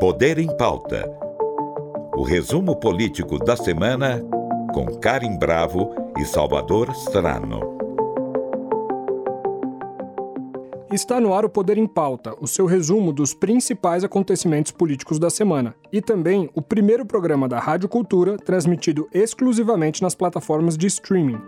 Poder em Pauta. O resumo político da semana com Karim Bravo e Salvador Strano. Está no ar o Poder em Pauta, o seu resumo dos principais acontecimentos políticos da semana. E também o primeiro programa da Rádio Cultura transmitido exclusivamente nas plataformas de streaming.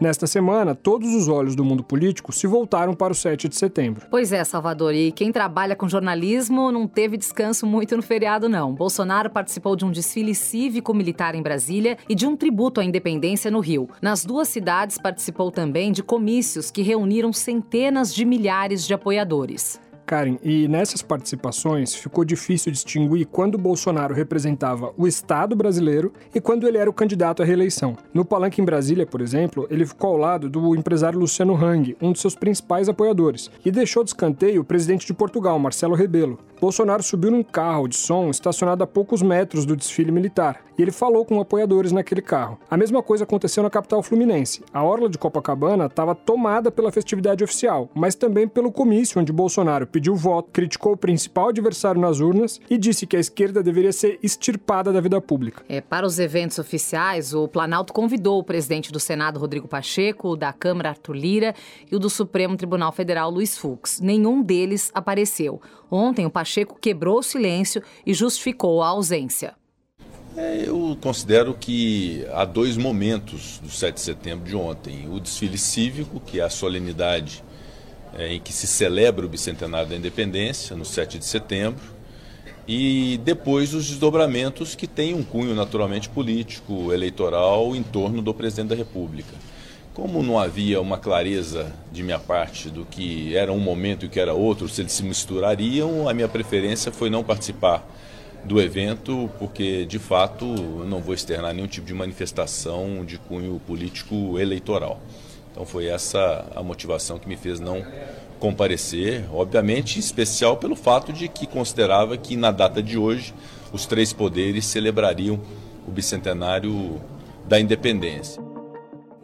Nesta semana, todos os olhos do mundo político se voltaram para o 7 de setembro. Pois é, Salvador, e quem trabalha com jornalismo não teve descanso muito no feriado, não. Bolsonaro participou de um desfile cívico-militar em Brasília e de um tributo à independência no Rio. Nas duas cidades, participou também de comícios que reuniram centenas de milhares de apoiadores. Karen, e nessas participações ficou difícil distinguir quando Bolsonaro representava o Estado brasileiro e quando ele era o candidato à reeleição. No palanque em Brasília, por exemplo, ele ficou ao lado do empresário Luciano Hang, um de seus principais apoiadores, e deixou de escanteio o presidente de Portugal, Marcelo Rebelo. Bolsonaro subiu num carro de som estacionado a poucos metros do desfile militar, e ele falou com apoiadores naquele carro. A mesma coisa aconteceu na capital fluminense. A orla de Copacabana estava tomada pela festividade oficial, mas também pelo comício onde Bolsonaro pediu voto, criticou o principal adversário nas urnas e disse que a esquerda deveria ser extirpada da vida pública. É, para os eventos oficiais, o Planalto convidou o presidente do Senado, Rodrigo Pacheco, o da Câmara, Arthur Lira, e o do Supremo Tribunal Federal, Luiz Fux. Nenhum deles apareceu. Ontem, o Pacheco quebrou o silêncio e justificou a ausência. É, eu considero que há dois momentos do 7 de setembro de ontem. O desfile cívico, que é a solenidade em que se celebra o bicentenário da independência, no 7 de setembro, e depois os desdobramentos que têm um cunho naturalmente político, eleitoral, em torno do presidente da República. Como não havia uma clareza de minha parte do que era um momento e que era outro, se eles se misturariam, a minha preferência foi não participar do evento, porque de fato não vou externar nenhum tipo de manifestação de cunho político eleitoral. Então foi essa a motivação que me fez não comparecer, obviamente especial pelo fato de que considerava que na data de hoje os três poderes celebrariam o bicentenário da independência.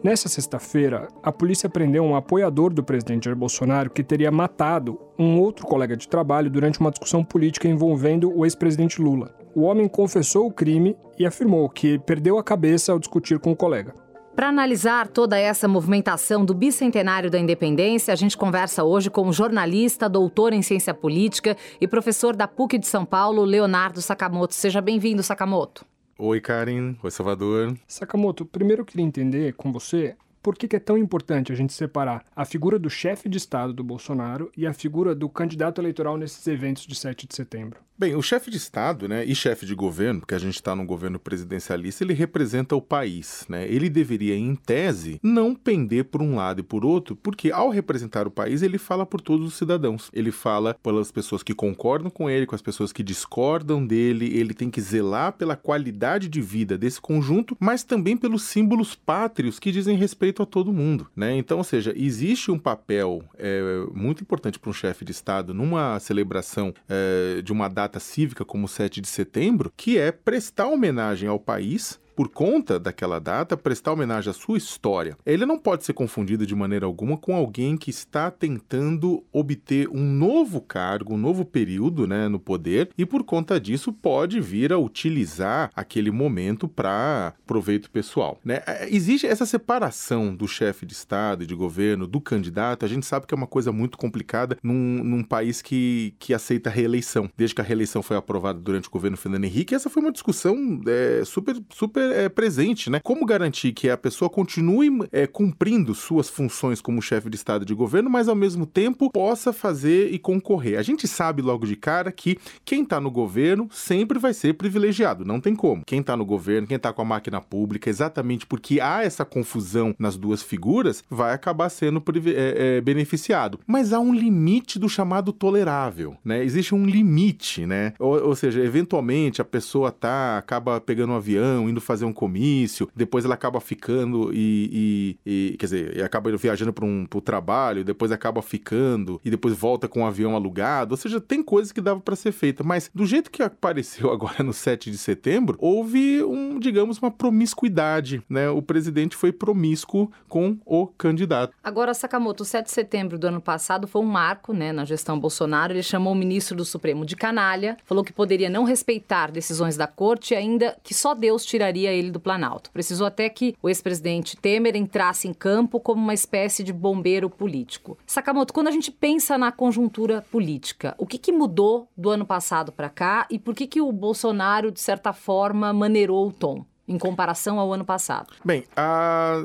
Nessa sexta-feira, a polícia prendeu um apoiador do presidente Jair Bolsonaro que teria matado um outro colega de trabalho durante uma discussão política envolvendo o ex-presidente Lula. O homem confessou o crime e afirmou que perdeu a cabeça ao discutir com o colega. Para analisar toda essa movimentação do bicentenário da independência, a gente conversa hoje com o jornalista, doutor em ciência política e professor da PUC de São Paulo, Leonardo Sakamoto. Seja bem-vindo, Sakamoto. Oi, Karen. Oi, Salvador. Sakamoto, primeiro eu queria entender com você por que, que, é tão importante a gente separar a figura do chefe de Estado do Bolsonaro e a figura do candidato eleitoral nesses eventos de 7 de setembro? Bem, o chefe de Estado né, e chefe de governo, porque a gente está num governo presidencialista, ele representa o país. Né? Ele deveria, em tese, não pender por um lado e por outro, porque ao representar o país, ele fala por todos os cidadãos. Ele fala pelas pessoas que concordam com ele, com as pessoas que discordam dele, ele tem que zelar pela qualidade de vida desse conjunto, mas também pelos símbolos pátrios que dizem respeito a todo mundo. Né? Então, ou seja, existe um papel é, muito importante para um chefe de Estado numa celebração é, de uma data cívica como 7 de setembro, que é prestar homenagem ao país por conta daquela data, prestar homenagem à sua história. Ele não pode ser confundido de maneira alguma com alguém que está tentando obter um novo cargo, um novo período né, no poder e, por conta disso, pode vir a utilizar aquele momento para proveito pessoal. Né? É, existe essa separação do chefe de Estado e de governo, do candidato, a gente sabe que é uma coisa muito complicada num, num país que, que aceita reeleição. Desde que a reeleição foi aprovada durante o governo Fernando Henrique, essa foi uma discussão é, super super é, presente, né? Como garantir que a pessoa continue é, cumprindo suas funções como chefe de Estado e de governo, mas ao mesmo tempo possa fazer e concorrer? A gente sabe logo de cara que quem está no governo sempre vai ser privilegiado, não tem como. Quem está no governo, quem está com a máquina pública, exatamente porque há essa confusão nas duas figuras, vai acabar sendo é, é, beneficiado. Mas há um limite do chamado tolerável, né? Existe um limite, né? Ou, ou seja, eventualmente a pessoa tá, acaba pegando um avião, indo fazer um comício, depois ela acaba ficando e, e, e quer dizer, acaba viajando para um pro trabalho, depois acaba ficando e depois volta com um avião alugado. Ou seja, tem coisas que dava para ser feita, mas do jeito que apareceu agora no 7 de setembro, houve um, digamos, uma promiscuidade, né? O presidente foi promíscuo com o candidato. Agora, Sakamoto, o 7 de setembro do ano passado foi um marco, né, na gestão Bolsonaro. Ele chamou o ministro do Supremo de canalha, falou que poderia não respeitar decisões da corte e ainda que só Deus tiraria ele do Planalto. Precisou até que o ex-presidente Temer entrasse em campo como uma espécie de bombeiro político. Sakamoto, quando a gente pensa na conjuntura política, o que, que mudou do ano passado para cá e por que, que o Bolsonaro, de certa forma, maneirou o tom? Em comparação ao ano passado? Bem, a,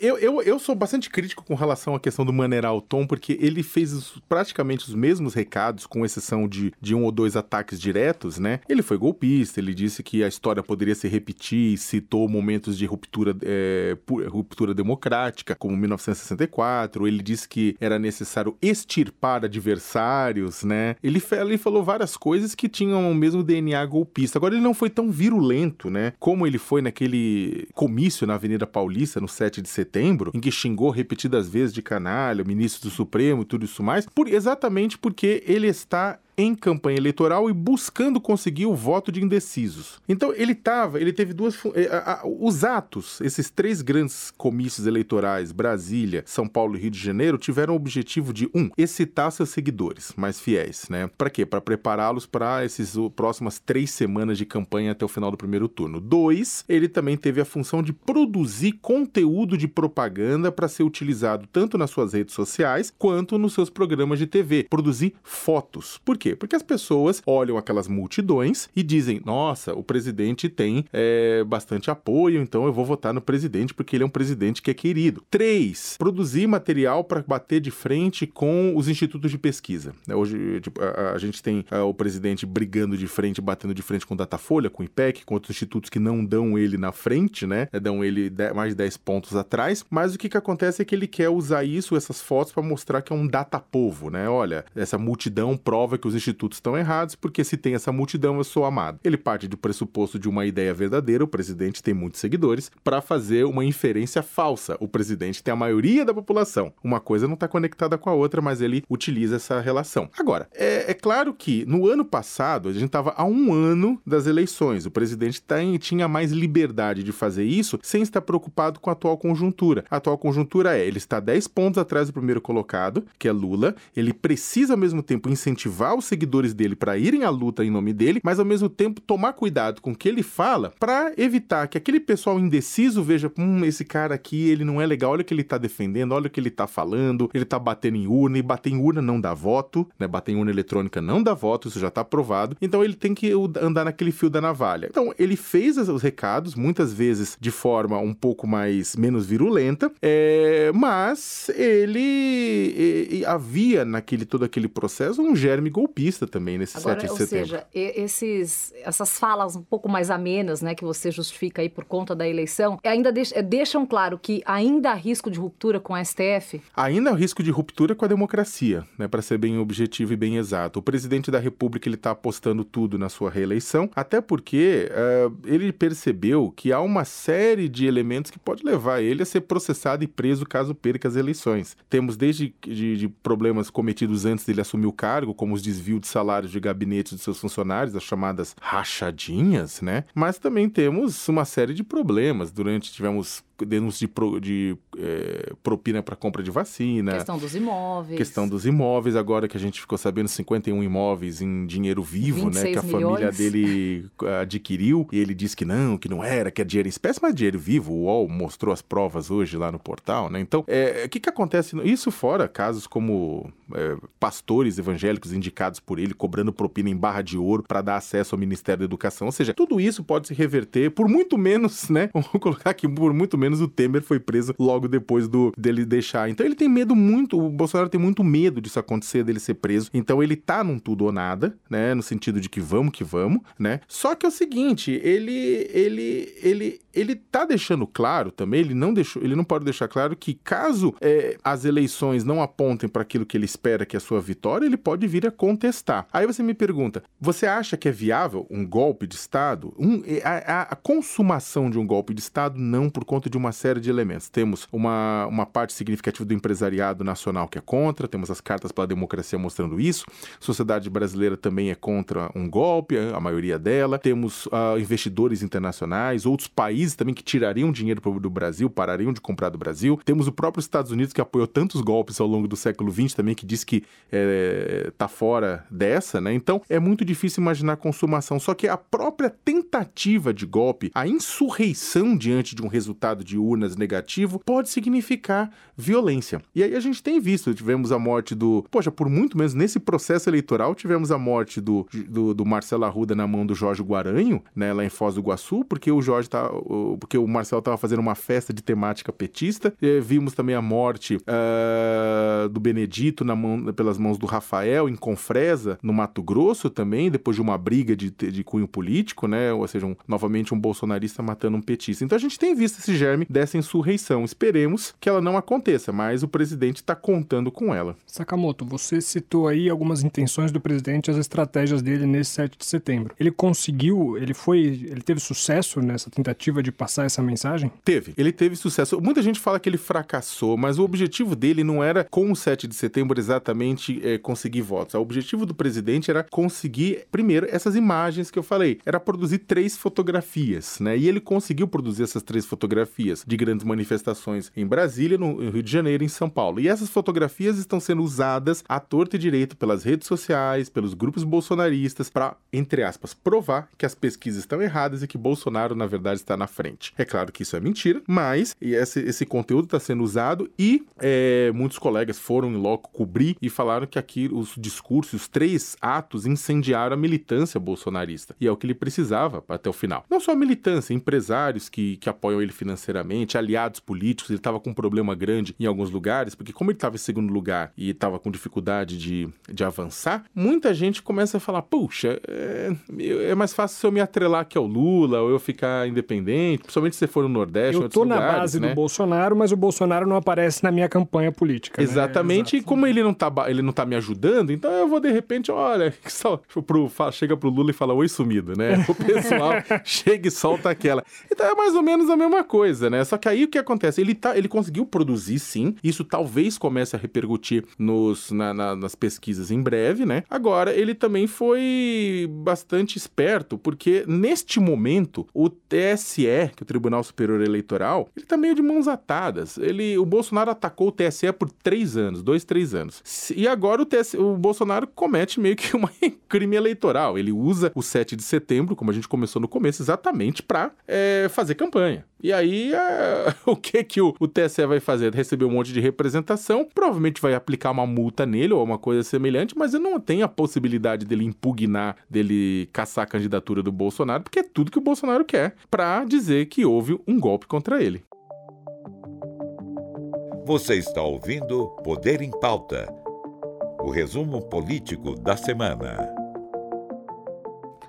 eu, eu, eu sou bastante crítico com relação à questão do maneirar o tom, porque ele fez praticamente os mesmos recados, com exceção de, de um ou dois ataques diretos, né? Ele foi golpista, ele disse que a história poderia se repetir, citou momentos de ruptura, é, ruptura democrática, como 1964, ele disse que era necessário extirpar adversários, né? Ele, ele falou várias coisas que tinham o mesmo DNA golpista. Agora, ele não foi tão virulento, né? Como ele foi naquele comício na Avenida Paulista, no 7 de setembro, em que xingou repetidas vezes de canalha, o ministro do Supremo e tudo isso mais, por, exatamente porque ele está em campanha eleitoral e buscando conseguir o voto de indecisos. Então ele tava, ele teve duas eh, os atos, esses três grandes comícios eleitorais, Brasília, São Paulo e Rio de Janeiro, tiveram o objetivo de um, excitar seus seguidores mais fiéis, né? Para quê? Para prepará-los para essas próximas três semanas de campanha até o final do primeiro turno. Dois, ele também teve a função de produzir conteúdo de propaganda para ser utilizado tanto nas suas redes sociais quanto nos seus programas de TV, produzir fotos. Por quê? Porque as pessoas olham aquelas multidões e dizem: nossa, o presidente tem é, bastante apoio, então eu vou votar no presidente porque ele é um presidente que é querido. Três, produzir material para bater de frente com os institutos de pesquisa. Né, hoje tipo, a, a, gente tem a, o presidente brigando de frente, batendo de frente com o Datafolha, com o IPEC, com outros institutos que não dão ele na frente, né? Dão ele mais de 10 pontos atrás. Mas o que, que acontece é que ele quer usar isso, essas fotos, para mostrar que é um data povo, né? Olha, essa multidão prova que os os institutos estão errados, porque se tem essa multidão, eu sou amado. Ele parte do pressuposto de uma ideia verdadeira, o presidente tem muitos seguidores, para fazer uma inferência falsa. O presidente tem a maioria da população. Uma coisa não está conectada com a outra, mas ele utiliza essa relação. Agora, é, é claro que no ano passado, a gente estava há um ano das eleições. O presidente tem, tinha mais liberdade de fazer isso sem estar preocupado com a atual conjuntura. A atual conjuntura é, ele está 10 pontos atrás do primeiro colocado, que é Lula, ele precisa ao mesmo tempo incentivar os seguidores dele para irem à luta em nome dele, mas ao mesmo tempo tomar cuidado com o que ele fala para evitar que aquele pessoal indeciso veja, hum, esse cara aqui, ele não é legal, olha o que ele tá defendendo, olha o que ele tá falando, ele tá batendo em urna, e bater em urna não dá voto, né? Bater em urna eletrônica não dá voto, isso já tá provado. Então ele tem que andar naquele fio da navalha. Então ele fez os recados, muitas vezes de forma um pouco mais menos virulenta, é, mas ele, havia naquele todo aquele processo um germe golpista golpista também nesse Agora, 7 de ou setembro. Ou seja, esses, essas falas um pouco mais amenas, né, que você justifica aí por conta da eleição, ainda é, deixam claro que ainda há risco de ruptura com a STF? Ainda há risco de ruptura com a democracia, né, para ser bem objetivo e bem exato. O presidente da República ele está apostando tudo na sua reeleição, até porque uh, ele percebeu que há uma série de elementos que pode levar ele a ser processado e preso caso perca as eleições. Temos desde de, de problemas cometidos antes dele assumir o cargo, como os desvios desvio de salários de gabinetes de seus funcionários, as chamadas rachadinhas, né? Mas também temos uma série de problemas. Durante tivemos denúncias de, pro, de é, propina para compra de vacina. Questão dos imóveis. Questão dos imóveis, agora que a gente ficou sabendo 51 imóveis em dinheiro vivo, né? Que a milhões. família dele adquiriu. E ele disse que não, que não era, que é dinheiro em espécie, mas dinheiro vivo. O UOL mostrou as provas hoje lá no portal, né? Então, é, o que, que acontece? Isso fora casos como é, pastores evangélicos indicados por ele cobrando propina em barra de ouro para dar acesso ao Ministério da Educação. Ou seja, tudo isso pode se reverter por muito menos, né? Vamos colocar aqui, por muito menos menos o Temer foi preso logo depois do dele deixar. Então ele tem medo muito, o Bolsonaro tem muito medo disso acontecer, dele ser preso. Então ele tá num tudo ou nada, né? No sentido de que vamos que vamos, né? Só que é o seguinte, ele ele ele ele tá deixando claro também, ele não deixou, ele não pode deixar claro que caso é, as eleições não apontem para aquilo que ele espera que é a sua vitória, ele pode vir a contestar. Aí você me pergunta, você acha que é viável um golpe de Estado? Um, a, a, consumação de um golpe de Estado não por conta de uma série de elementos. Temos uma, uma parte significativa do empresariado nacional que é contra, temos as cartas pela democracia mostrando isso, a sociedade brasileira também é contra um golpe, a maioria dela, temos uh, investidores internacionais, outros países países também que tirariam dinheiro do Brasil, parariam de comprar do Brasil. Temos o próprio Estados Unidos que apoiou tantos golpes ao longo do século XX também, que diz que é, tá fora dessa, né? Então é muito difícil imaginar consumação. Só que a própria tentativa de golpe, a insurreição diante de um resultado de urnas negativo, pode significar violência. E aí a gente tem visto, tivemos a morte do. Poxa, por muito menos nesse processo eleitoral, tivemos a morte do, do, do Marcelo Arruda na mão do Jorge Guaranho, né, lá em Foz do Iguaçu, porque o Jorge tá, porque o Marcel estava fazendo uma festa de temática petista. Vimos também a morte uh, do Benedito mão, pelas mãos do Rafael em Confresa, no Mato Grosso também, depois de uma briga de, de cunho político, né? Ou seja, um, novamente um bolsonarista matando um petista. Então a gente tem visto esse germe dessa insurreição. Esperemos que ela não aconteça, mas o presidente está contando com ela. Sakamoto, você citou aí algumas intenções do presidente, as estratégias dele nesse 7 de setembro. Ele conseguiu, ele foi, ele teve sucesso nessa tentativa de passar essa mensagem? Teve. Ele teve sucesso. Muita gente fala que ele fracassou, mas o objetivo dele não era, com o 7 de setembro, exatamente é, conseguir votos. O objetivo do presidente era conseguir, primeiro, essas imagens que eu falei. Era produzir três fotografias, né? E ele conseguiu produzir essas três fotografias de grandes manifestações em Brasília, no Rio de Janeiro em São Paulo. E essas fotografias estão sendo usadas à torta e direito pelas redes sociais, pelos grupos bolsonaristas, para, entre aspas, provar que as pesquisas estão erradas e que Bolsonaro, na verdade, está na frente. É claro que isso é mentira, mas esse, esse conteúdo está sendo usado e é, muitos colegas foram em loco cobrir e falaram que aqui os discursos, os três atos incendiaram a militância bolsonarista. E é o que ele precisava até o final. Não só a militância, empresários que, que apoiam ele financeiramente, aliados políticos, ele estava com um problema grande em alguns lugares, porque como ele estava em segundo lugar e estava com dificuldade de, de avançar, muita gente começa a falar, puxa, é, é mais fácil se eu me atrelar que ao Lula ou eu ficar independente principalmente se você for no Nordeste. Eu tô na base né? do Bolsonaro, mas o Bolsonaro não aparece na minha campanha política. Né? Exatamente, né? e como ele não, tá, ele não tá me ajudando, então eu vou de repente, olha, só, pro, chega pro Lula e fala oi sumido, né? O pessoal chega e solta aquela. Então é mais ou menos a mesma coisa, né? Só que aí o que acontece? Ele, tá, ele conseguiu produzir sim, isso talvez comece a repercutir nos, na, na, nas pesquisas em breve, né? Agora, ele também foi bastante esperto, porque neste momento o TSE que é o Tribunal Superior Eleitoral, ele tá meio de mãos atadas. Ele, o Bolsonaro atacou o TSE por três anos, dois, três anos. E agora o, TSE, o Bolsonaro comete meio que um crime eleitoral. Ele usa o 7 de setembro, como a gente começou no começo, exatamente para é, fazer campanha. E aí, é, o que que o, o, TSE vai fazer? Receber um monte de representação, provavelmente vai aplicar uma multa nele ou uma coisa semelhante, mas ele não tem a possibilidade dele impugnar, dele caçar a candidatura do Bolsonaro, porque é tudo que o Bolsonaro quer para dizer que houve um golpe contra ele. Você está ouvindo Poder em Pauta o resumo político da semana.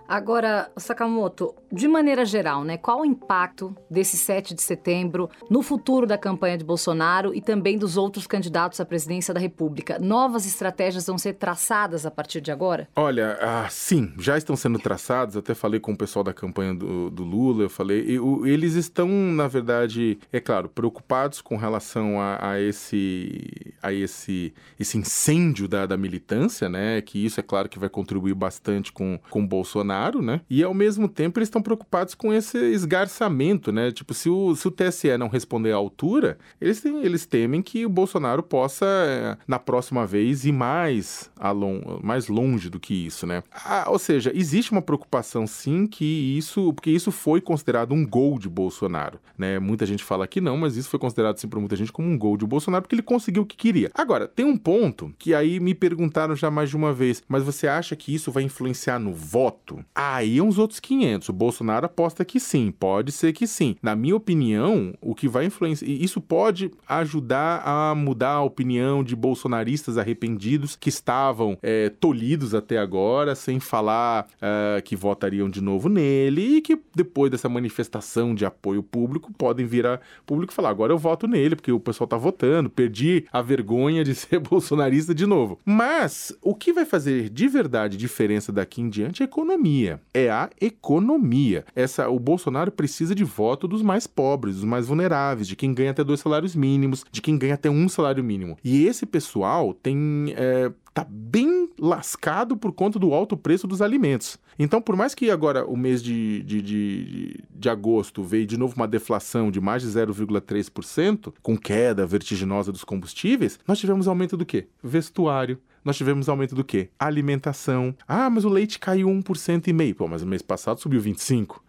Agora, Sakamoto, de maneira geral, né, qual o impacto desse 7 de setembro no futuro da campanha de Bolsonaro e também dos outros candidatos à presidência da República? Novas estratégias vão ser traçadas a partir de agora? Olha, ah, sim, já estão sendo traçadas. Até falei com o pessoal da campanha do, do Lula, eu falei. eles estão, na verdade, é claro, preocupados com relação a, a esse, a esse, esse incêndio da, da militância, né? Que isso é claro que vai contribuir bastante com, com Bolsonaro. Né? E ao mesmo tempo eles estão preocupados com esse esgarçamento, né? Tipo, se o, se o TSE não responder à altura, eles, têm, eles temem que o Bolsonaro possa, eh, na próxima vez, ir mais, along, mais longe do que isso, né? Ah, ou seja, existe uma preocupação sim que isso, porque isso foi considerado um gol de Bolsonaro, né? Muita gente fala que não, mas isso foi considerado sim por muita gente como um gol de Bolsonaro porque ele conseguiu o que queria. Agora, tem um ponto que aí me perguntaram já mais de uma vez, mas você acha que isso vai influenciar no voto? Aí uns outros 500. O Bolsonaro aposta que sim, pode ser que sim. Na minha opinião, o que vai influenciar. Isso pode ajudar a mudar a opinião de bolsonaristas arrependidos que estavam é, tolhidos até agora, sem falar é, que votariam de novo nele e que depois dessa manifestação de apoio público podem vir a público e falar: agora eu voto nele, porque o pessoal tá votando, perdi a vergonha de ser bolsonarista de novo. Mas o que vai fazer de verdade diferença daqui em diante é a economia. É a economia. Essa, o Bolsonaro precisa de voto dos mais pobres, dos mais vulneráveis, de quem ganha até dois salários mínimos, de quem ganha até um salário mínimo. E esse pessoal tem. É, tá bem lascado por conta do alto preço dos alimentos. Então, por mais que agora o mês de, de, de, de agosto veio de novo uma deflação de mais de 0,3%, com queda vertiginosa dos combustíveis, nós tivemos aumento do quê? Vestuário, nós tivemos aumento do quê? Alimentação. Ah, mas o leite caiu 1,5%. Pô, mas o mês passado subiu 25%.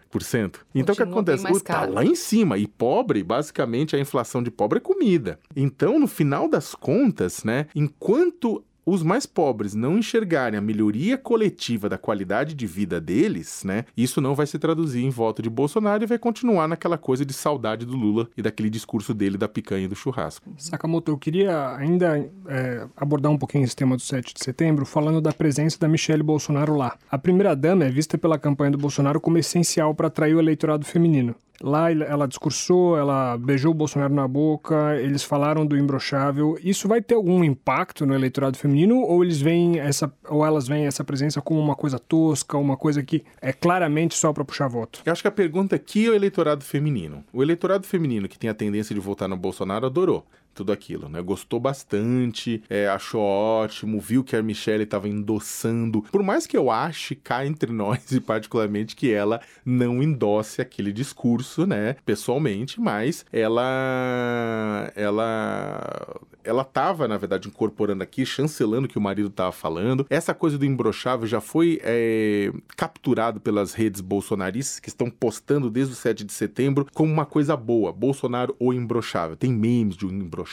Então o que acontece? O, tá lá em cima. E pobre, basicamente, a inflação de pobre é comida. Então, no final das contas, né, enquanto os mais pobres não enxergarem a melhoria coletiva da qualidade de vida deles, né, isso não vai se traduzir em voto de Bolsonaro e vai continuar naquela coisa de saudade do Lula e daquele discurso dele da picanha e do churrasco. Sakamoto, eu queria ainda é, abordar um pouquinho esse tema do 7 de setembro, falando da presença da Michelle Bolsonaro lá. A primeira-dama é vista pela campanha do Bolsonaro como essencial para atrair o eleitorado feminino. Lá ela discursou, ela beijou o Bolsonaro na boca, eles falaram do imbrochável. Isso vai ter algum impacto no eleitorado feminino ou eles veem essa ou elas veem essa presença como uma coisa tosca, uma coisa que é claramente só para puxar voto? Eu acho que a pergunta aqui é o eleitorado feminino. O eleitorado feminino que tem a tendência de votar no Bolsonaro adorou tudo aquilo, né? Gostou bastante, é, achou ótimo, viu que a Michelle estava endossando. Por mais que eu ache cá entre nós, e particularmente, que ela não endosse aquele discurso, né? Pessoalmente, mas ela. Ela ela estava, na verdade, incorporando aqui, chancelando o que o marido estava falando. Essa coisa do imbrochável já foi é, capturado pelas redes bolsonaristas que estão postando desde o 7 de setembro como uma coisa boa. Bolsonaro ou imbrochável. Tem memes de um imbrochável,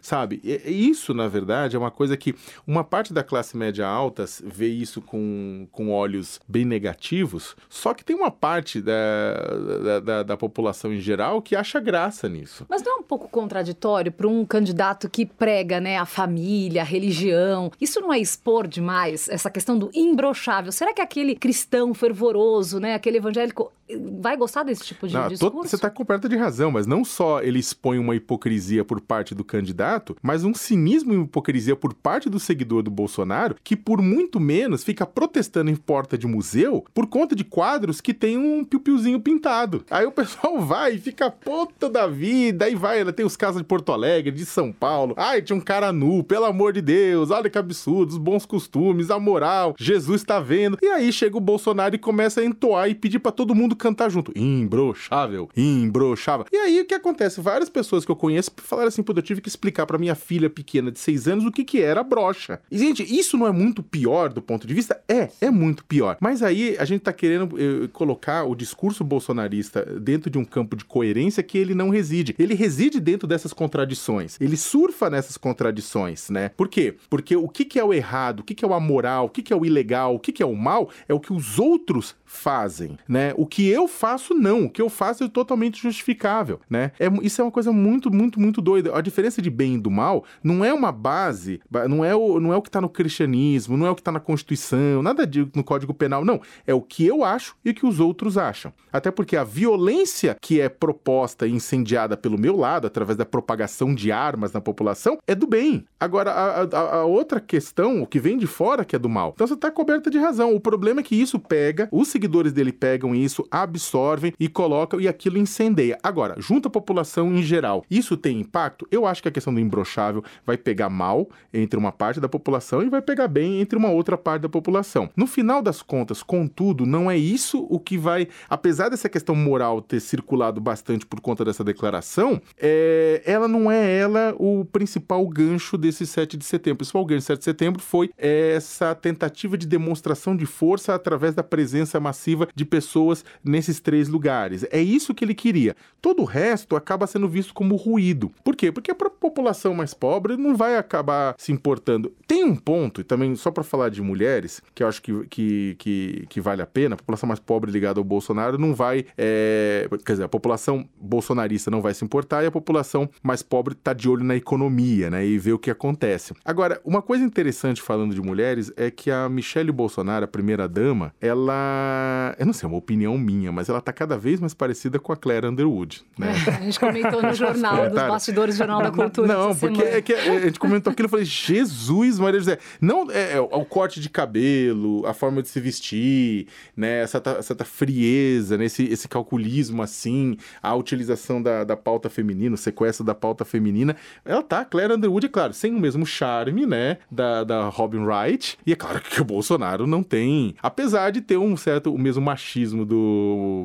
sabe? E, isso, na verdade, é uma coisa que uma parte da classe média alta vê isso com, com olhos bem negativos, só que tem uma parte da, da, da, da população em geral que acha graça nisso. Mas não é um pouco contraditório para um candidato que prega né, a família, a religião. Isso não é expor demais essa questão do imbrochável? Será que aquele cristão fervoroso, né, aquele evangélico, vai gostar desse tipo de não, discurso? Você está coberta de razão, mas não só ele expõe uma hipocrisia por parte do candidato, mas um cinismo e hipocrisia por parte do seguidor do Bolsonaro, que por muito menos fica protestando em porta de museu por conta de quadros que tem um piu-piuzinho pintado. Aí o pessoal vai e fica puta da vida, aí vai, ela tem os casos de Porto Alegre, de São Paulo. Ai, tinha um cara nu, pelo amor de Deus, olha que absurdo, os bons costumes, a moral, Jesus tá vendo. E aí chega o Bolsonaro e começa a entoar e pedir para todo mundo cantar junto. Imbrochável, imbrochável. E aí o que acontece? Várias pessoas que eu conheço falaram assim, pô, eu tive que explicar para minha filha pequena de seis anos o que que era brocha. E, gente, isso não é muito pior do ponto de vista? É, é muito pior. Mas aí a gente tá querendo eh, colocar o discurso bolsonarista dentro de um campo de coerência que ele não reside. Ele reside dentro dessas contradições. Ele surfa nessas contradições, né? Por quê? Porque o que, que é o errado, o que, que é o amoral, o que, que é o ilegal, o que, que é o mal, é o que os outros fazem, né? O que eu faço, não. O que eu faço é totalmente justificável, né? É, isso é uma coisa muito, muito, muito doida. A diferença de bem e do mal não é uma base, não é o, não é o que está no cristianismo, não é o que está na Constituição, nada de, no Código Penal, não. É o que eu acho e o que os outros acham. Até porque a violência que é proposta e incendiada pelo meu lado, através da propagação de armas na população, é do bem. Agora, a, a, a outra questão, o que vem de fora, que é do mal. Então você está coberta de razão. O problema é que isso pega, os seguidores dele pegam isso, absorvem e colocam e aquilo incendeia. Agora, junto à população em geral, isso tem impacto? Eu acho que a questão do imbrochável vai pegar mal entre uma parte da população e vai pegar bem entre uma outra parte da população. No final das contas, contudo, não é isso o que vai, apesar dessa questão moral ter circulado bastante por conta dessa declaração, é, ela não é ela o principal gancho desse 7 de setembro. O principal gancho do 7 de setembro foi essa tentativa de demonstração de força através da presença massiva de pessoas nesses três lugares. É isso que ele queria. Todo o resto acaba sendo visto como ruído. Por quê? Porque a população mais pobre não vai acabar se importando. Tem um ponto, e também só para falar de mulheres, que eu acho que, que, que, que, vale a pena, a população mais pobre ligada ao Bolsonaro não vai. É, quer dizer, a população bolsonarista não vai se importar e a população mais pobre está de olho na economia, né? E vê o que acontece. Agora, uma coisa interessante falando de mulheres é que a Michelle Bolsonaro, a primeira dama, ela. Eu não sei, é uma opinião minha, mas ela tá cada vez mais parecida com a Claire Underwood, né? a gente comentou no jornal, dos bastidores do Jornal da Cultura. Não, porque é que a gente comentou aquilo e falei, Jesus, Maria José. Não, é, é, o corte de cabelo, a forma de se vestir, né? Essa, essa frieza, né? esse, esse calculismo assim, a utilização da, da pauta feminina, o sequestro da pauta feminina. Ela tá, Claire Underwood, é claro, sem o mesmo charme, né? Da, da Robin Wright. E é claro que o Bolsonaro não tem. Apesar de ter um certo, o mesmo machismo do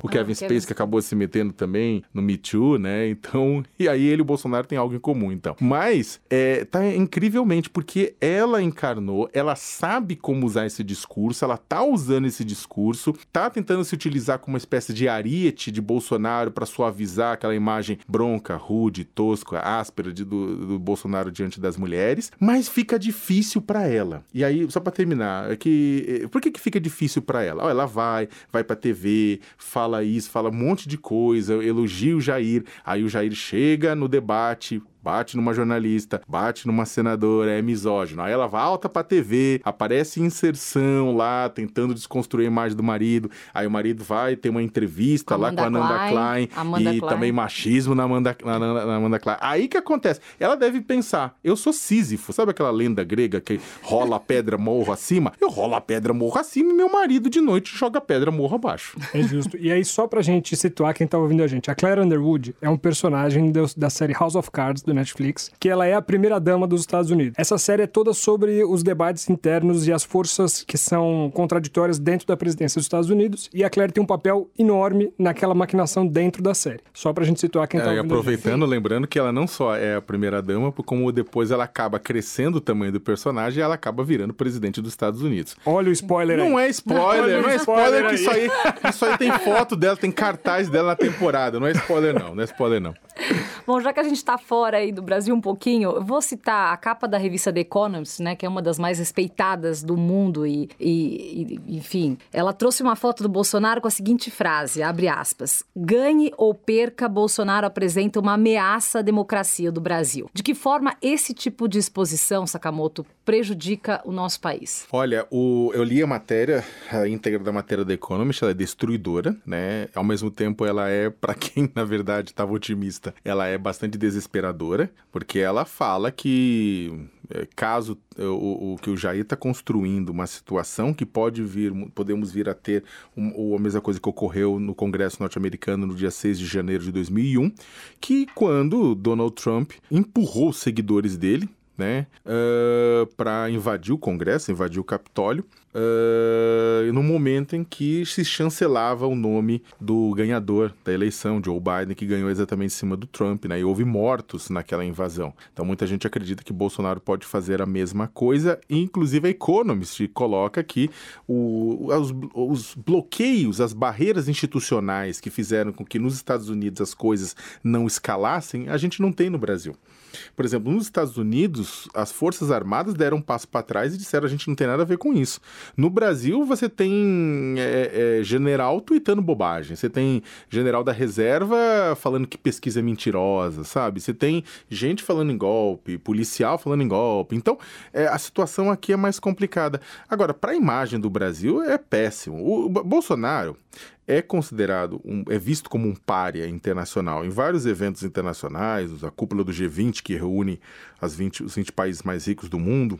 o Kevin ah, Space, Kevin... que acabou se metendo também no Me Too, né? Então, e aí ele e o Bolsonaro tem algo em comum, então. Mas, é, tá incrivelmente, porque ela encarnou, ela sabe como usar esse discurso, ela tá usando esse discurso, tá tentando se utilizar como uma espécie de ariete de Bolsonaro para suavizar aquela imagem bronca, rude, tosca, áspera de, do, do Bolsonaro diante das mulheres, mas fica difícil para ela. E aí, só para terminar, é que eh, por que, que fica difícil para ela? Ó, ela vai, vai para TV, fala isso, fala um monte de coisa, elogia o Jair, aí o Jair chega no debate, bate numa jornalista, bate numa senadora, é misógino. Aí ela volta pra TV, aparece em inserção lá, tentando desconstruir a imagem do marido. Aí o marido vai ter uma entrevista lá com a Amanda Klein, Klein Amanda e Klein. também machismo na Amanda, na, na Amanda Klein. Aí que acontece? Ela deve pensar, eu sou Sísifo, sabe aquela lenda grega que rola a pedra morro acima? Eu rolo a pedra morro acima e meu marido de noite joga a pedra morro abaixo. É justo. E aí só pra gente situar quem tá ouvindo a gente, a Claire Underwood é um personagem da série House of Cards do Netflix, que ela é a primeira dama dos Estados Unidos. Essa série é toda sobre os debates internos e as forças que são contraditórias dentro da presidência dos Estados Unidos, e a Claire tem um papel enorme naquela maquinação dentro da série. Só pra gente situar quem tá é, ouvindo. aproveitando, lembrando que ela não só é a primeira dama, como depois ela acaba crescendo o tamanho do personagem e ela acaba virando presidente dos Estados Unidos. Olha o spoiler não aí. É não é spoiler, não é spoiler que isso aí, isso aí tem foto dela, tem cartaz dela na temporada. Não é spoiler não, não é spoiler não. Bom, já que a gente está fora aí do Brasil um pouquinho, eu vou citar a capa da revista The Economist, né, que é uma das mais respeitadas do mundo e, e, e, enfim, ela trouxe uma foto do Bolsonaro com a seguinte frase, abre aspas, ganhe ou perca, Bolsonaro apresenta uma ameaça à democracia do Brasil. De que forma esse tipo de exposição, Sakamoto, prejudica o nosso país? Olha, o, eu li a matéria, a íntegra da matéria da Economist, ela é destruidora, né, ao mesmo tempo ela é, para quem na verdade estava otimista, ela é bastante desesperadora, porque ela fala que é, caso é, o, o, que o Jair está construindo uma situação que pode vir, podemos vir a ter um, a mesma coisa que ocorreu no Congresso norte-americano no dia 6 de janeiro de 2001, que quando Donald Trump empurrou os seguidores dele, né, uh, para invadir o Congresso, invadir o Capitólio, uh, no momento em que se chancelava o nome do ganhador da eleição, Joe Biden, que ganhou exatamente em cima do Trump, né, e houve mortos naquela invasão. Então muita gente acredita que Bolsonaro pode fazer a mesma coisa, inclusive a Economist coloca que o, os, os bloqueios, as barreiras institucionais que fizeram com que nos Estados Unidos as coisas não escalassem, a gente não tem no Brasil. Por exemplo, nos Estados Unidos, as Forças Armadas deram um passo para trás e disseram a gente não tem nada a ver com isso. No Brasil, você tem é, é, general tweetando bobagem, você tem general da reserva falando que pesquisa é mentirosa, sabe? Você tem gente falando em golpe, policial falando em golpe. Então, é, a situação aqui é mais complicada. Agora, para a imagem do Brasil, é péssimo. O Bolsonaro, é considerado, um, é visto como um pária internacional. Em vários eventos internacionais, a cúpula do G20, que reúne as 20, os 20 países mais ricos do mundo,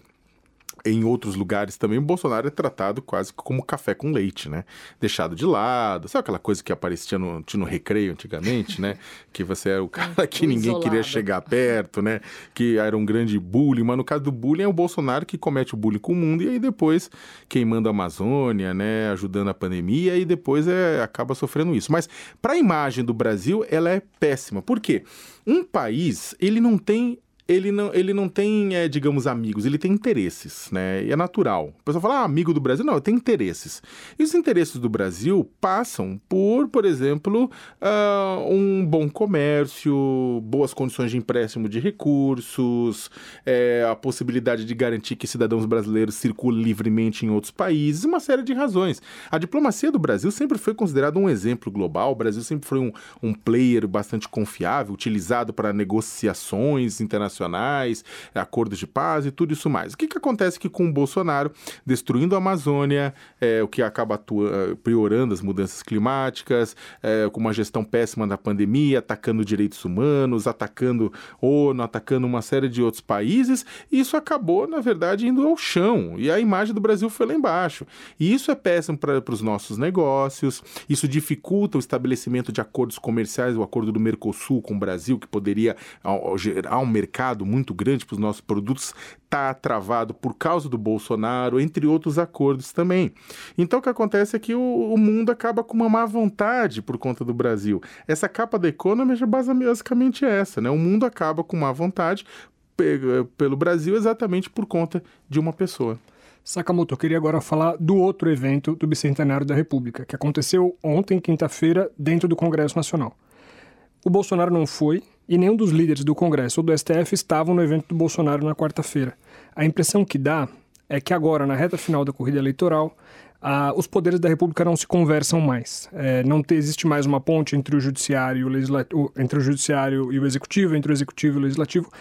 em outros lugares também, o Bolsonaro é tratado quase como café com leite, né? Deixado de lado. Sabe aquela coisa que aparecia no, no recreio antigamente, né? Que você era o cara que ninguém isolado. queria chegar perto, né? Que era um grande bullying. Mas no caso do bullying é o Bolsonaro que comete o bullying com o mundo e aí depois queimando a Amazônia, né? Ajudando a pandemia e depois é, acaba sofrendo isso. Mas para a imagem do Brasil, ela é péssima. Por quê? Um país, ele não tem ele não, ele não tem, é, digamos, amigos, ele tem interesses, né? E é natural. O pessoal fala, ah, amigo do Brasil. Não, tem interesses. E os interesses do Brasil passam por, por exemplo, uh, um bom comércio, boas condições de empréstimo de recursos, é, a possibilidade de garantir que cidadãos brasileiros circulem livremente em outros países, uma série de razões. A diplomacia do Brasil sempre foi considerada um exemplo global. O Brasil sempre foi um, um player bastante confiável, utilizado para negociações internacionais internacionais, acordos de paz e tudo isso mais. O que, que acontece que com o Bolsonaro destruindo a Amazônia, é, o que acaba é, piorando as mudanças climáticas, é, com uma gestão péssima da pandemia, atacando direitos humanos, atacando ONU, atacando uma série de outros países, isso acabou, na verdade, indo ao chão. E a imagem do Brasil foi lá embaixo. E isso é péssimo para os nossos negócios, isso dificulta o estabelecimento de acordos comerciais, o acordo do Mercosul com o Brasil, que poderia gerar um mercado mercado muito grande para os nossos produtos está travado por causa do Bolsonaro, entre outros acordos também. Então o que acontece é que o, o mundo acaba com uma má vontade por conta do Brasil. Essa capa da Economist é basicamente essa, né? O mundo acaba com má vontade pelo Brasil exatamente por conta de uma pessoa. Sakamoto, eu queria agora falar do outro evento do Bicentenário da República, que aconteceu ontem, quinta-feira, dentro do Congresso Nacional. O Bolsonaro não foi, e nenhum dos líderes do Congresso ou do STF estavam no evento do Bolsonaro na quarta-feira. A impressão que dá é que agora, na reta final da corrida eleitoral, ah, os poderes da República não se conversam mais. É, não te, existe mais uma ponte entre o judiciário e o legislativo, entre o judiciário e o executivo, entre o executivo e o legislativo.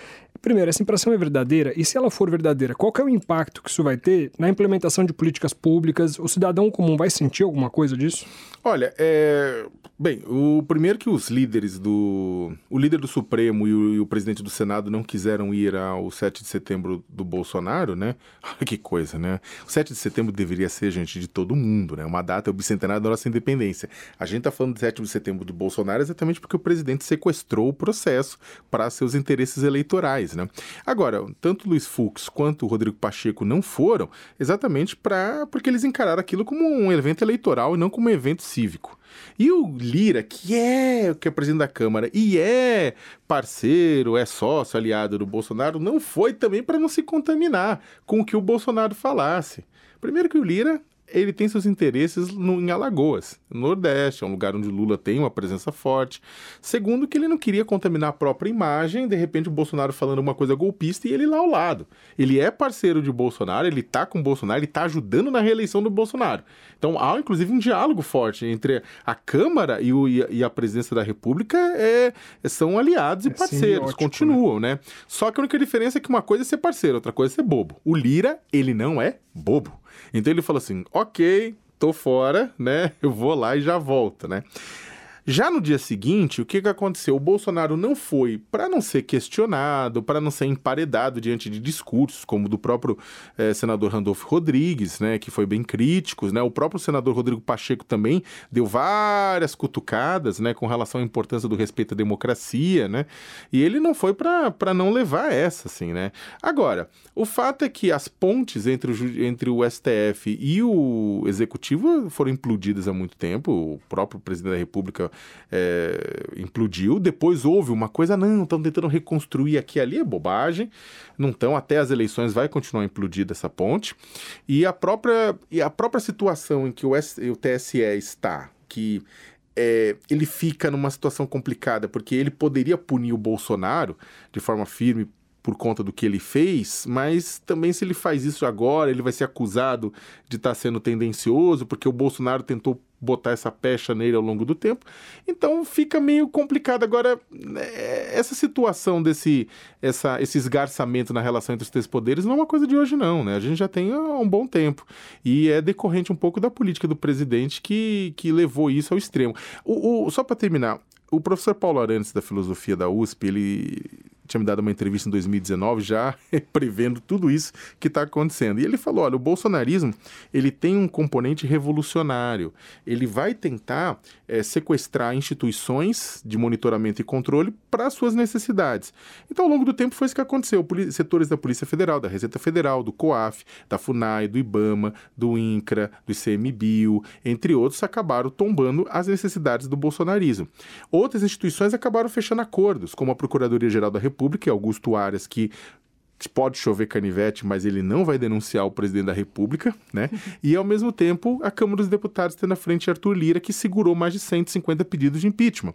Primeiro, essa impressão é verdadeira? E se ela for verdadeira, qual é o impacto que isso vai ter na implementação de políticas públicas? O cidadão comum vai sentir alguma coisa disso? Olha, é... bem, o primeiro que os líderes do. O líder do Supremo e o, e o, presidente do Senado não quiseram ir ao 7 de setembro do Bolsonaro, né? Olha que coisa, né? O 7 de setembro deveria ser, gente, de todo mundo, né? Uma data, o bicentenário da nossa independência. A gente tá falando do 7 de setembro do Bolsonaro exatamente porque o presidente sequestrou o processo para seus interesses eleitorais né? Agora, tanto Luiz Fux quanto o Rodrigo Pacheco não foram exatamente para porque eles encararam aquilo como um evento eleitoral e não como um evento cívico. E o Lira, que é que é presidente da Câmara e é parceiro, é sócio, aliado do Bolsonaro, não foi também para não se contaminar com o que o Bolsonaro falasse. Primeiro que o Lira ele tem seus interesses no, em Alagoas, no Nordeste, é um lugar onde Lula tem uma presença forte. Segundo, que ele não queria contaminar a própria imagem, de repente o Bolsonaro falando uma coisa golpista e ele lá ao lado. Ele é parceiro de Bolsonaro, ele tá com o Bolsonaro, ele tá ajudando na reeleição do Bolsonaro. Então há inclusive um diálogo forte entre a Câmara e, o, e a presidência da República, é, são aliados e é parceiros, né? continuam, né? né? Só que a única diferença é que uma coisa é ser parceiro, outra coisa é ser bobo. O Lira, ele não é bobo. Então ele falou assim: ok, tô fora, né? Eu vou lá e já volto, né? Já no dia seguinte, o que, que aconteceu? O Bolsonaro não foi para não ser questionado, para não ser emparedado diante de discursos, como do próprio eh, senador Randolfo Rodrigues, né, que foi bem crítico, né? O próprio senador Rodrigo Pacheco também deu várias cutucadas, né, com relação à importância do respeito à democracia, né? E ele não foi para não levar essa, assim, né? Agora, o fato é que as pontes entre o, entre o STF e o executivo foram implodidas há muito tempo. O próprio presidente da República é, implodiu. Depois houve uma coisa, não, estão tentando reconstruir aqui e ali, é bobagem. Não estão, até as eleições vai continuar implodida essa ponte. E a própria, e a própria situação em que o, S, o TSE está, que é, ele fica numa situação complicada, porque ele poderia punir o Bolsonaro de forma firme por conta do que ele fez, mas também se ele faz isso agora, ele vai ser acusado de estar tá sendo tendencioso, porque o Bolsonaro tentou botar essa pecha nele ao longo do tempo. Então fica meio complicado. Agora, é, essa situação desse essa, esse esgarçamento na relação entre os três poderes não é uma coisa de hoje, não. Né? A gente já tem há um bom tempo. E é decorrente um pouco da política do presidente que, que levou isso ao extremo. O, o só para terminar, o professor Paulo Arantes, da filosofia da USP, ele tinha me dado uma entrevista em 2019 já prevendo tudo isso que está acontecendo. E ele falou: olha, o bolsonarismo ele tem um componente revolucionário. Ele vai tentar é, sequestrar instituições de monitoramento e controle para suas necessidades. Então, ao longo do tempo, foi isso que aconteceu. Setores da Polícia Federal, da Receita Federal, do COAF, da FUNAI, do IBAMA, do INCRA, do ICMBio, entre outros, acabaram tombando as necessidades do bolsonarismo. Outras instituições acabaram fechando acordos, como a Procuradoria-Geral da República República, é Augusto Aras, que pode chover canivete, mas ele não vai denunciar o presidente da República, né? E ao mesmo tempo, a Câmara dos Deputados tem na frente Arthur Lira, que segurou mais de 150 pedidos de impeachment.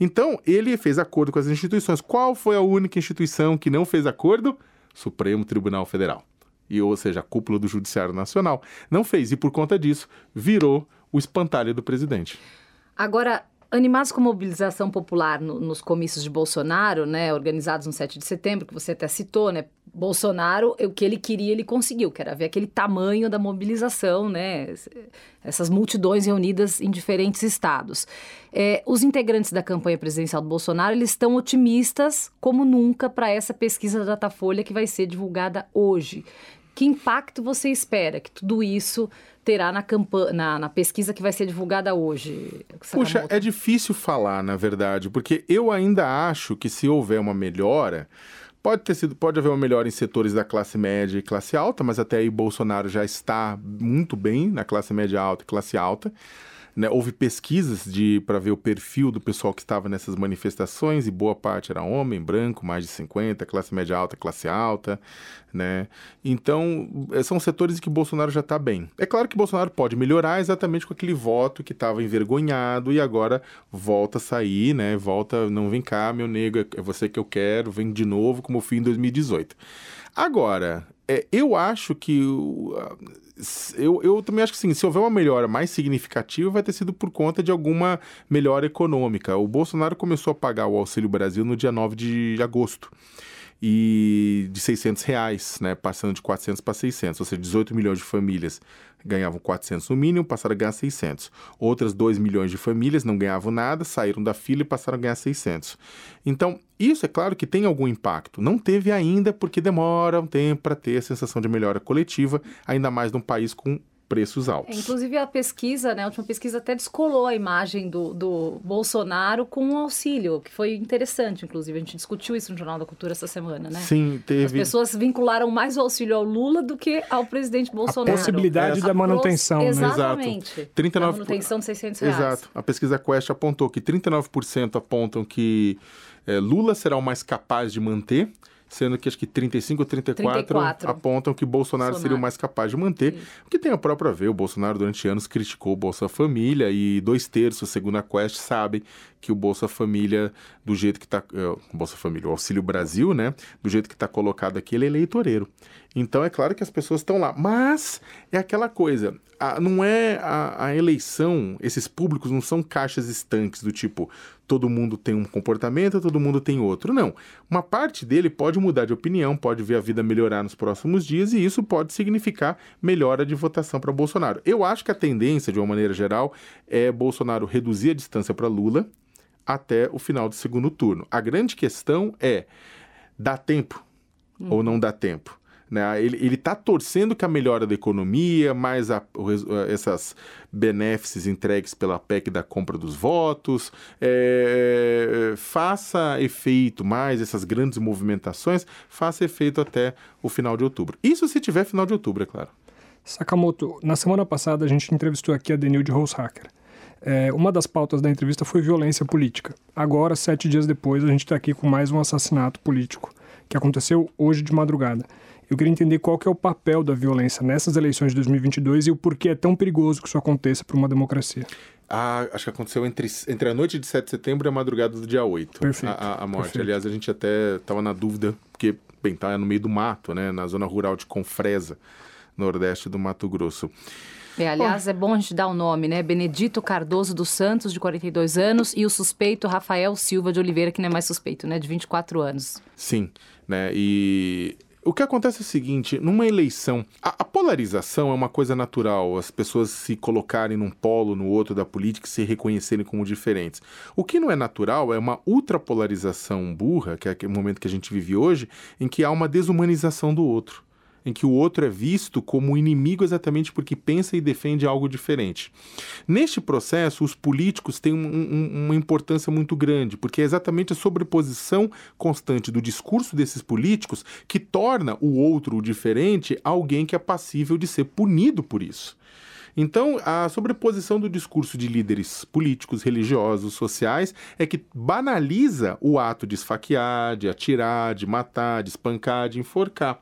Então, ele fez acordo com as instituições. Qual foi a única instituição que não fez acordo? Supremo Tribunal Federal. E, ou seja, a cúpula do Judiciário Nacional. Não fez, e por conta disso, virou o espantalho do presidente. Agora, Animados com mobilização popular no, nos comícios de Bolsonaro, né, organizados no 7 de setembro, que você até citou, né, Bolsonaro, o que ele queria, ele conseguiu, que era ver aquele tamanho da mobilização, né, essas multidões reunidas em diferentes estados. É, os integrantes da campanha presidencial do Bolsonaro, eles estão otimistas como nunca para essa pesquisa da Datafolha que vai ser divulgada hoje. Que impacto você espera que tudo isso terá na, campanha, na, na pesquisa que vai ser divulgada hoje? Puxa, é difícil falar, na verdade, porque eu ainda acho que se houver uma melhora. Pode ter sido, pode haver uma melhora em setores da classe média e classe alta, mas até aí Bolsonaro já está muito bem na classe média alta e classe alta. Né, houve pesquisas para ver o perfil do pessoal que estava nessas manifestações e boa parte era homem, branco, mais de 50, classe média alta, classe alta, né? Então, eh, são setores em que Bolsonaro já está bem. É claro que Bolsonaro pode melhorar exatamente com aquele voto que estava envergonhado e agora volta a sair, né? Volta, não vem cá, meu nego, é você que eu quero, vem de novo como fui em 2018. Agora, é, eu acho que eu, eu também acho que sim, se houver uma melhora mais significativa, vai ter sido por conta de alguma melhora econômica. O Bolsonaro começou a pagar o Auxílio Brasil no dia 9 de agosto e de 600 reais, né, passando de 400 para 600, ou seja, 18 milhões de famílias ganhavam 400 no mínimo, passaram a ganhar 600. Outras 2 milhões de famílias não ganhavam nada, saíram da fila e passaram a ganhar 600. Então, isso é claro que tem algum impacto. Não teve ainda porque demora um tempo para ter a sensação de melhora coletiva, ainda mais num país com preços altos. É, inclusive a pesquisa, né, a última pesquisa até descolou a imagem do, do Bolsonaro com o auxílio, que foi interessante, inclusive. A gente discutiu isso no Jornal da Cultura essa semana, né? Sim, teve. As pessoas vincularam mais o auxílio ao Lula do que ao presidente Bolsonaro. A possibilidade da manutenção, né? Exatamente. Exato. 39... A manutenção de 600 reais. Exato. A pesquisa Quest apontou que 39% apontam que é, Lula será o mais capaz de manter sendo que acho que 35 ou 34, 34. apontam que Bolsonaro, Bolsonaro, seria o mais capaz de manter. O que tem a própria ver, o Bolsonaro durante anos criticou o Bolsa Família e dois terços, segundo a Quest, sabem que o Bolsa Família, do jeito que está. É, Bolsa Família, o Auxílio Brasil, né? Do jeito que está colocado aqui, ele é eleitoreiro. Então é claro que as pessoas estão lá. Mas é aquela coisa, a, não é a, a, eleição, esses públicos não são caixas estanques do tipo todo mundo tem um comportamento, todo mundo tem outro. Não. Uma parte dele pode mudar de opinião, pode ver a vida melhorar nos próximos dias e isso pode significar melhora de votação para Bolsonaro. Eu acho que a tendência, de uma maneira geral, é Bolsonaro reduzir a distância para Lula até o final do segundo turno. A grande questão é: dá tempo hum. ou não dá tempo? Né? Ele está torcendo que a melhora da economia, mais a, essas benefícios entregues pela PEC da compra dos votos, é, faça efeito, mais essas grandes movimentações, faça efeito até o final de outubro. Isso se tiver final de outubro, é claro. Sakamoto, na semana passada a gente entrevistou aqui a Denilde Rosehacker. É, uma das pautas da entrevista foi violência política. Agora, sete dias depois, a gente está aqui com mais um assassinato político, que aconteceu hoje de madrugada. Eu queria entender qual que é o papel da violência nessas eleições de 2022 e o porquê é tão perigoso que isso aconteça para uma democracia. Ah, acho que aconteceu entre, entre a noite de 7 de setembro e a madrugada do dia 8. Perfeito. A, a morte. Perfeito. Aliás, a gente até estava na dúvida, porque, bem, tá no meio do mato, né? Na zona rural de Confresa, nordeste do Mato Grosso. É, aliás, oh. é bom a gente dar o um nome, né? Benedito Cardoso dos Santos, de 42 anos, e o suspeito Rafael Silva de Oliveira, que não é mais suspeito, né? De 24 anos. Sim, né? E o que acontece é o seguinte: numa eleição, a, a, polarização é uma coisa natural, as pessoas se colocarem num polo, no outro da política e se reconhecerem como diferentes. O que não é natural é uma ultrapolarização burra, que é o momento que a gente vive hoje, em que há uma desumanização do outro em que o outro é visto como inimigo exatamente porque pensa e defende algo diferente. Neste processo, os políticos têm um, um, uma importância muito grande, porque é exatamente a sobreposição constante do discurso desses políticos que torna o outro, o diferente, alguém que é passível de ser punido por isso. Então, a sobreposição do discurso de líderes políticos, religiosos, sociais, é que banaliza o ato de esfaquear, de atirar, de matar, de espancar, de enforcar.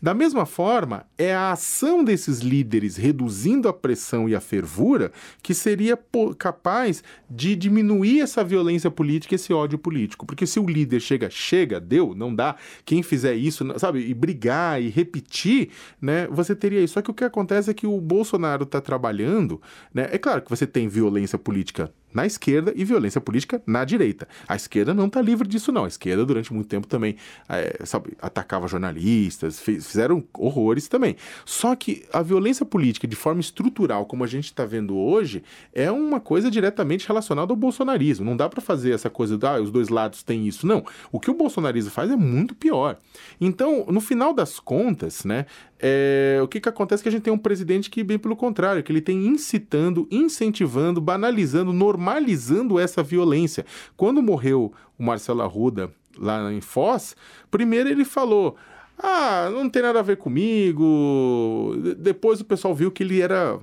Da mesma forma, é a ação desses líderes reduzindo a pressão e a fervura que seria capaz de diminuir essa violência política, esse ódio político. Porque se o líder chega, chega, deu, não dá, quem fizer isso, sabe, e brigar e repetir, né, você teria isso. Só que o que acontece é que o Bolsonaro está trabalhando, né, é claro que você tem violência política na esquerda e violência política na direita. A esquerda não está livre disso, não. A esquerda, durante muito tempo, também é, sabe, atacava jornalistas, fez, fizeram horrores também. Só que a violência política, de forma estrutural, como a gente está vendo hoje, é uma coisa diretamente relacionada ao bolsonarismo. Não dá para fazer essa coisa de ah, os dois lados têm isso. Não. O que o bolsonarismo faz é muito pior. Então, no final das contas, né, é, o que, que acontece é que a gente tem um presidente que, bem pelo contrário, que ele tem incitando, incentivando, banalizando, normalizando essa violência. Quando morreu o Marcelo Arruda lá em Foz, primeiro ele falou. Ah, não tem nada a ver comigo. Depois o pessoal viu que ele era.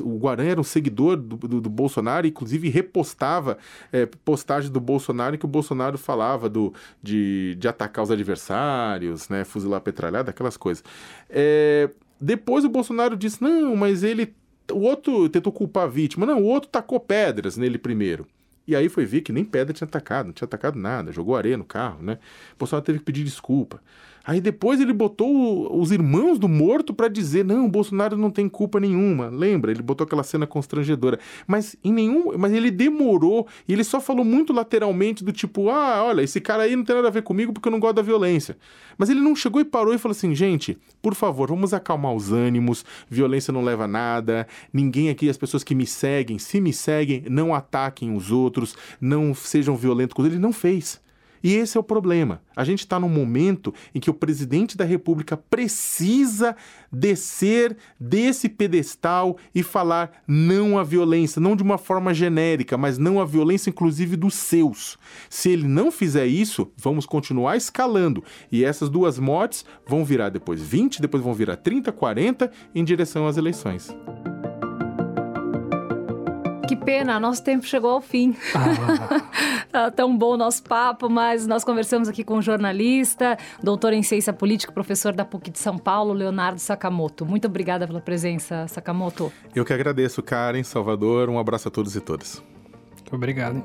o Guarani era um seguidor do, do, do Bolsonaro, inclusive repostava é, postagens do Bolsonaro que o Bolsonaro falava do, de, de atacar os adversários, né? Fuzilar petralhada, aquelas coisas. É, depois o Bolsonaro disse: não, mas ele. O outro tentou culpar a vítima. Não, o outro tacou pedras nele primeiro. E aí foi ver que nem pedra tinha atacado, não tinha atacado nada, jogou areia no carro, né? O Bolsonaro teve que pedir desculpa. Aí depois ele botou os irmãos do morto para dizer: não, o Bolsonaro não tem culpa nenhuma. Lembra? Ele botou aquela cena constrangedora. Mas em nenhum. Mas ele demorou e ele só falou muito lateralmente do tipo: ah, olha, esse cara aí não tem nada a ver comigo porque eu não gosto da violência. Mas ele não chegou e parou e falou assim: gente, por favor, vamos acalmar os ânimos, violência não leva a nada, ninguém aqui, as pessoas que me seguem, se me seguem, não ataquem os outros, não sejam violentos com ele. Ele não fez. E esse é o problema. A gente está num momento em que o presidente da República precisa descer desse pedestal e falar não à violência, não de uma forma genérica, mas não à violência, inclusive dos seus. Se ele não fizer isso, vamos continuar escalando. E essas duas mortes vão virar depois 20, depois vão virar 30, 40 em direção às eleições. Que pena, nosso tempo chegou ao fim. Ah. tá tão bom o nosso papo, mas nós conversamos aqui com um jornalista, doutor em ciência política, professor da PUC de São Paulo, Leonardo Sakamoto. Muito obrigada pela presença, Sakamoto. Eu que agradeço, Karen, Salvador. Um abraço a todos e todas. Obrigado.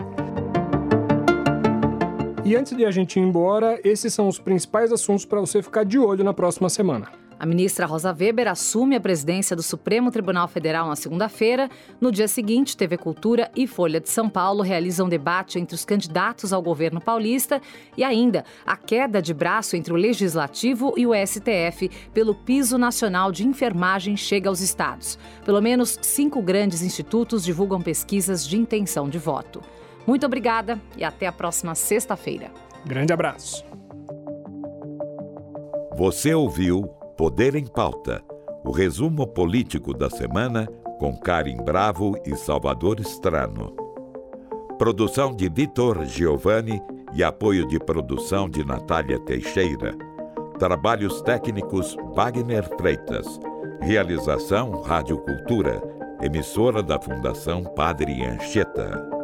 E antes de a gente ir embora, esses são os principais assuntos para você ficar de olho na próxima semana. A ministra Rosa Weber assume a presidência do Supremo Tribunal Federal na segunda-feira. No dia seguinte, TV Cultura e Folha de São Paulo realizam debate entre os candidatos ao governo paulista e ainda a queda de braço entre o Legislativo e o STF pelo piso nacional de enfermagem chega aos estados. Pelo menos cinco grandes institutos divulgam pesquisas de intenção de voto. Muito obrigada e até a próxima sexta-feira. Grande abraço. Você ouviu Poder em Pauta, o resumo político da semana com Karim Bravo e Salvador Strano. Produção de Vitor Giovanni e apoio de produção de Natália Teixeira. Trabalhos técnicos Wagner Freitas. Realização Rádio Cultura, emissora da Fundação Padre Anchieta.